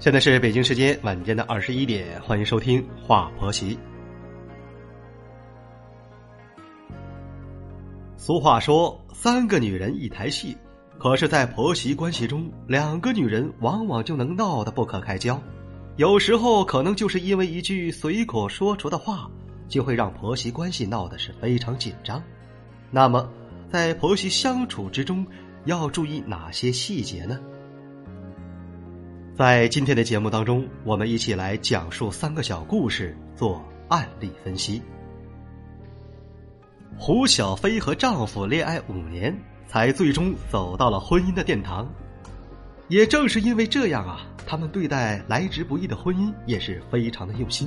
现在是北京时间晚间的二十一点，欢迎收听《话婆媳》。俗话说“三个女人一台戏”，可是，在婆媳关系中，两个女人往往就能闹得不可开交。有时候，可能就是因为一句随口说出的话，就会让婆媳关系闹得是非常紧张。那么，在婆媳相处之中，要注意哪些细节呢？在今天的节目当中，我们一起来讲述三个小故事，做案例分析。胡小飞和丈夫恋爱五年，才最终走到了婚姻的殿堂。也正是因为这样啊，他们对待来之不易的婚姻也是非常的用心。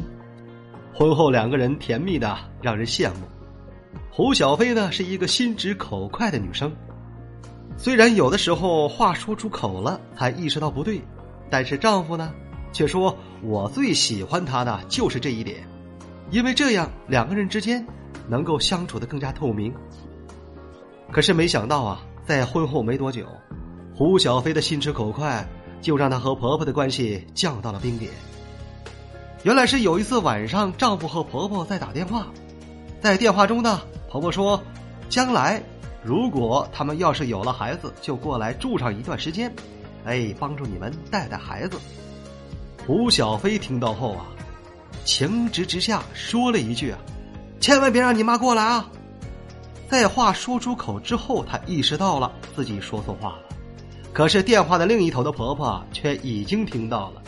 婚后两个人甜蜜的让人羡慕。胡小飞呢是一个心直口快的女生，虽然有的时候话说出口了才意识到不对。但是丈夫呢，却说我最喜欢他的就是这一点，因为这样两个人之间能够相处的更加透明。可是没想到啊，在婚后没多久，胡小飞的心直口快就让她和婆婆的关系降到了冰点。原来是有一次晚上，丈夫和婆婆在打电话，在电话中呢，婆婆说，将来如果他们要是有了孩子，就过来住上一段时间。哎，帮助你们带带孩子。胡小飞听到后啊，情急之下说了一句啊：“千万别让你妈过来啊！”在话说出口之后，她意识到了自己说错话了。可是电话的另一头的婆婆却已经听到了。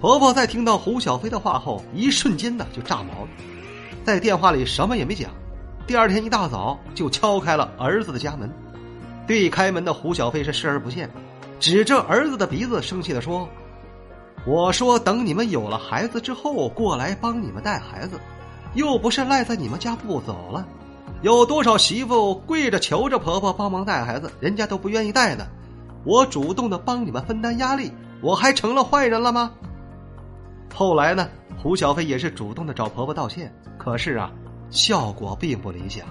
婆婆在听到胡小飞的话后，一瞬间呢就炸毛了，在电话里什么也没讲。第二天一大早就敲开了儿子的家门，对开门的胡小飞是视而不见。指着儿子的鼻子，生气的说：“我说等你们有了孩子之后过来帮你们带孩子，又不是赖在你们家不走了。有多少媳妇跪着求着婆婆帮忙带孩子，人家都不愿意带呢。我主动的帮你们分担压力，我还成了坏人了吗？”后来呢，胡小飞也是主动的找婆婆道歉，可是啊，效果并不理想。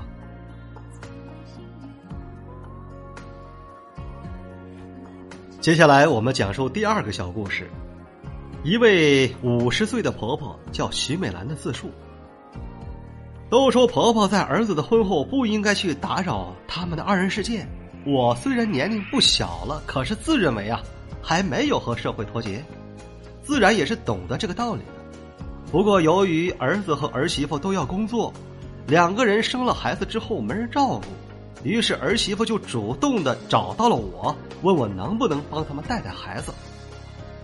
接下来我们讲述第二个小故事。一位五十岁的婆婆叫徐美兰的自述。都说婆婆在儿子的婚后不应该去打扰他们的二人世界。我虽然年龄不小了，可是自认为啊还没有和社会脱节，自然也是懂得这个道理的。不过由于儿子和儿媳妇都要工作，两个人生了孩子之后没人照顾。于是儿媳妇就主动的找到了我，问我能不能帮他们带带孩子。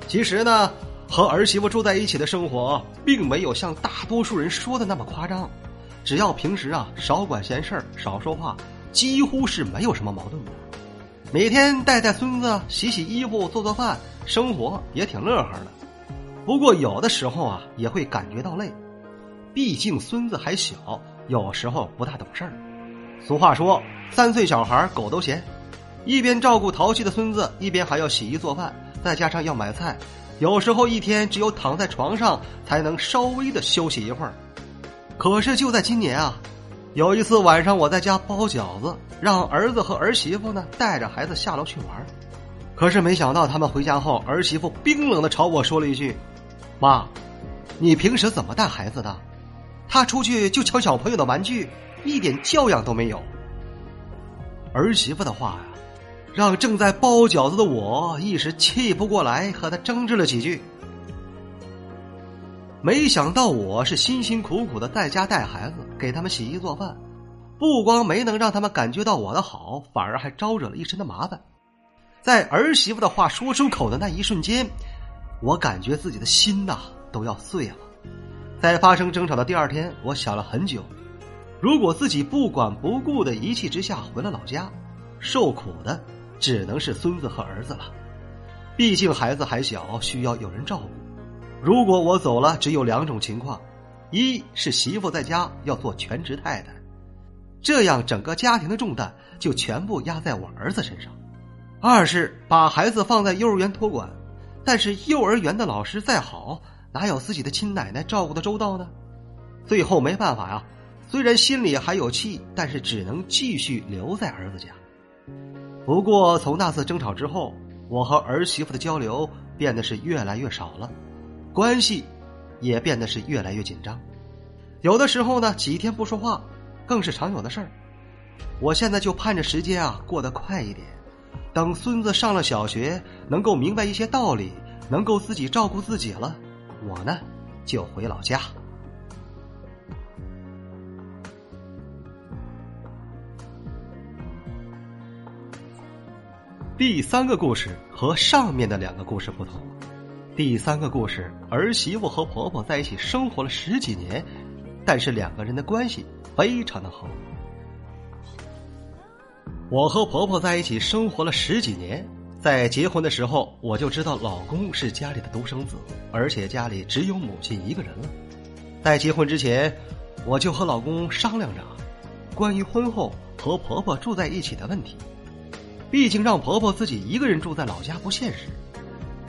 其实呢，和儿媳妇住在一起的生活，并没有像大多数人说的那么夸张。只要平时啊少管闲事儿，少说话，几乎是没有什么矛盾的。每天带带孙子，洗洗衣服，做做饭，生活也挺乐呵的。不过有的时候啊，也会感觉到累，毕竟孙子还小，有时候不大懂事儿。俗话说。三岁小孩狗都嫌，一边照顾淘气的孙子，一边还要洗衣做饭，再加上要买菜，有时候一天只有躺在床上才能稍微的休息一会儿。可是就在今年啊，有一次晚上我在家包饺子，让儿子和儿媳妇呢带着孩子下楼去玩，可是没想到他们回家后，儿媳妇冰冷的朝我说了一句：“妈，你平时怎么带孩子的？他出去就抢小朋友的玩具，一点教养都没有。”儿媳妇的话呀，让正在包饺子的我一时气不过来，和他争执了几句。没想到我是辛辛苦苦的在家带孩子，给他们洗衣做饭，不光没能让他们感觉到我的好，反而还招惹了一身的麻烦。在儿媳妇的话说出口的那一瞬间，我感觉自己的心呐都要碎了。在发生争吵的第二天，我想了很久。如果自己不管不顾的一气之下回了老家，受苦的只能是孙子和儿子了。毕竟孩子还小，需要有人照顾。如果我走了，只有两种情况：一是媳妇在家要做全职太太，这样整个家庭的重担就全部压在我儿子身上；二是把孩子放在幼儿园托管，但是幼儿园的老师再好，哪有自己的亲奶奶照顾的周到呢？最后没办法呀。虽然心里还有气，但是只能继续留在儿子家。不过从那次争吵之后，我和儿媳妇的交流变得是越来越少了，关系也变得是越来越紧张。有的时候呢，几天不说话，更是常有的事儿。我现在就盼着时间啊过得快一点，等孙子上了小学，能够明白一些道理，能够自己照顾自己了，我呢就回老家。第三个故事和上面的两个故事不同。第三个故事，儿媳妇和婆婆在一起生活了十几年，但是两个人的关系非常的好。我和婆婆在一起生活了十几年，在结婚的时候我就知道老公是家里的独生子，而且家里只有母亲一个人了。在结婚之前，我就和老公商量着，关于婚后和婆婆住在一起的问题。毕竟让婆婆自己一个人住在老家不现实，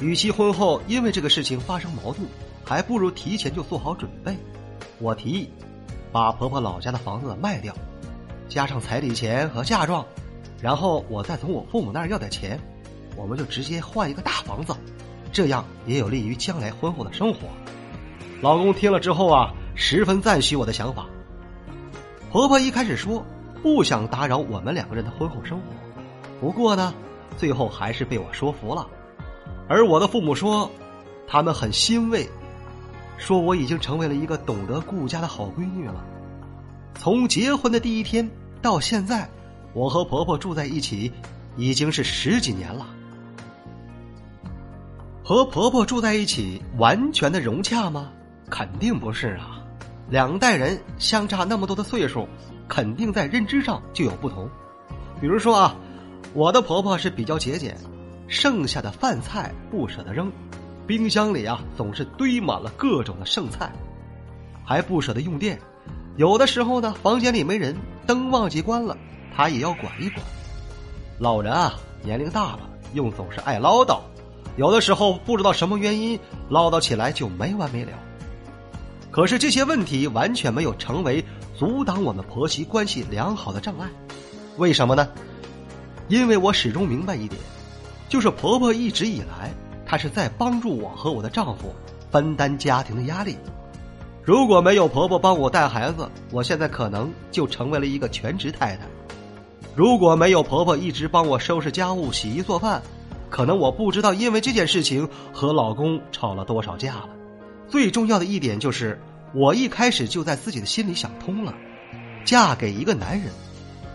与其婚后因为这个事情发生矛盾，还不如提前就做好准备。我提议，把婆婆老家的房子卖掉，加上彩礼钱和嫁妆，然后我再从我父母那儿要点钱，我们就直接换一个大房子，这样也有利于将来婚后的生活。老公听了之后啊，十分赞许我的想法。婆婆一开始说不想打扰我们两个人的婚后生活。不过呢，最后还是被我说服了。而我的父母说，他们很欣慰，说我已经成为了一个懂得顾家的好闺女了。从结婚的第一天到现在，我和婆婆住在一起已经是十几年了。和婆婆住在一起，完全的融洽吗？肯定不是啊。两代人相差那么多的岁数，肯定在认知上就有不同。比如说啊。我的婆婆是比较节俭，剩下的饭菜不舍得扔，冰箱里啊总是堆满了各种的剩菜，还不舍得用电。有的时候呢，房间里没人，灯忘记关了，她也要管一管。老人啊，年龄大了，又总是爱唠叨，有的时候不知道什么原因唠叨起来就没完没了。可是这些问题完全没有成为阻挡我们婆媳关系良好的障碍，为什么呢？因为我始终明白一点，就是婆婆一直以来，她是在帮助我和我的丈夫分担家庭的压力。如果没有婆婆帮我带孩子，我现在可能就成为了一个全职太太；如果没有婆婆一直帮我收拾家务、洗衣做饭，可能我不知道因为这件事情和老公吵了多少架了。最重要的一点就是，我一开始就在自己的心里想通了：嫁给一个男人，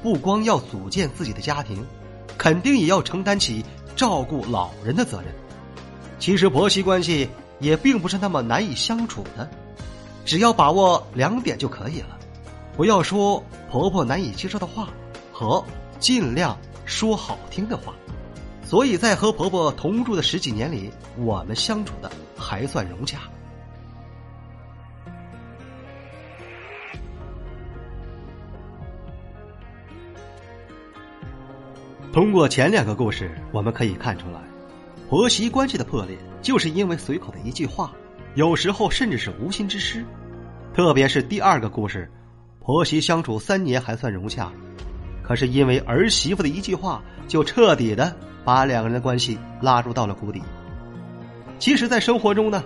不光要组建自己的家庭。肯定也要承担起照顾老人的责任。其实婆媳关系也并不是那么难以相处的，只要把握两点就可以了：不要说婆婆难以接受的话，和尽量说好听的话。所以在和婆婆同住的十几年里，我们相处的还算融洽。通过前两个故事，我们可以看出来，婆媳关系的破裂就是因为随口的一句话，有时候甚至是无心之失。特别是第二个故事，婆媳相处三年还算融洽，可是因为儿媳妇的一句话，就彻底的把两个人的关系拉入到了谷底。其实，在生活中呢，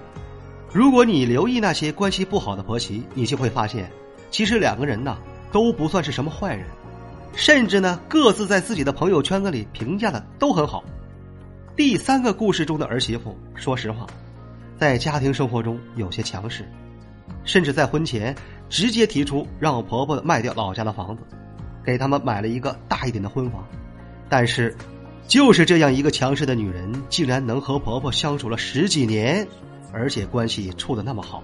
如果你留意那些关系不好的婆媳，你就会发现，其实两个人呢都不算是什么坏人。甚至呢，各自在自己的朋友圈子里评价的都很好。第三个故事中的儿媳妇，说实话，在家庭生活中有些强势，甚至在婚前直接提出让婆婆卖掉老家的房子，给他们买了一个大一点的婚房。但是，就是这样一个强势的女人，竟然能和婆婆相处了十几年，而且关系处的那么好，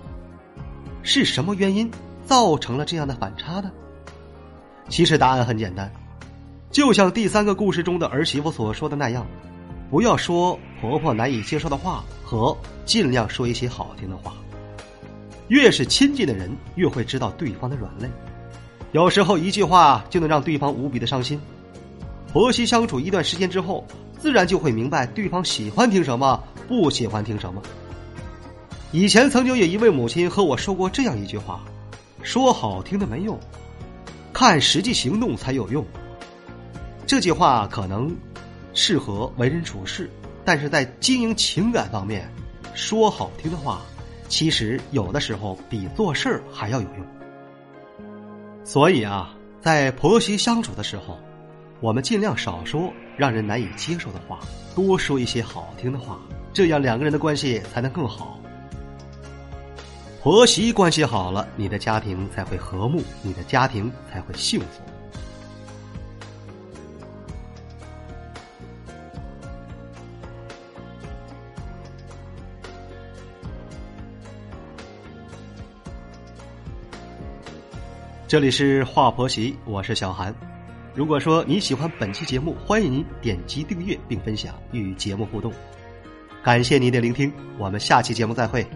是什么原因造成了这样的反差呢？其实答案很简单，就像第三个故事中的儿媳妇所说的那样，不要说婆婆难以接受的话，和尽量说一些好听的话。越是亲近的人，越会知道对方的软肋，有时候一句话就能让对方无比的伤心。婆媳相处一段时间之后，自然就会明白对方喜欢听什么，不喜欢听什么。以前曾经有一位母亲和我说过这样一句话：说好听的没用。看实际行动才有用。这句话可能适合为人处事，但是在经营情感方面，说好听的话，其实有的时候比做事儿还要有用。所以啊，在婆媳相处的时候，我们尽量少说让人难以接受的话，多说一些好听的话，这样两个人的关系才能更好。婆媳关系好了，你的家庭才会和睦，你的家庭才会幸福。这里是华婆媳，我是小韩。如果说你喜欢本期节目，欢迎您点击订阅并分享与节目互动。感谢您的聆听，我们下期节目再会。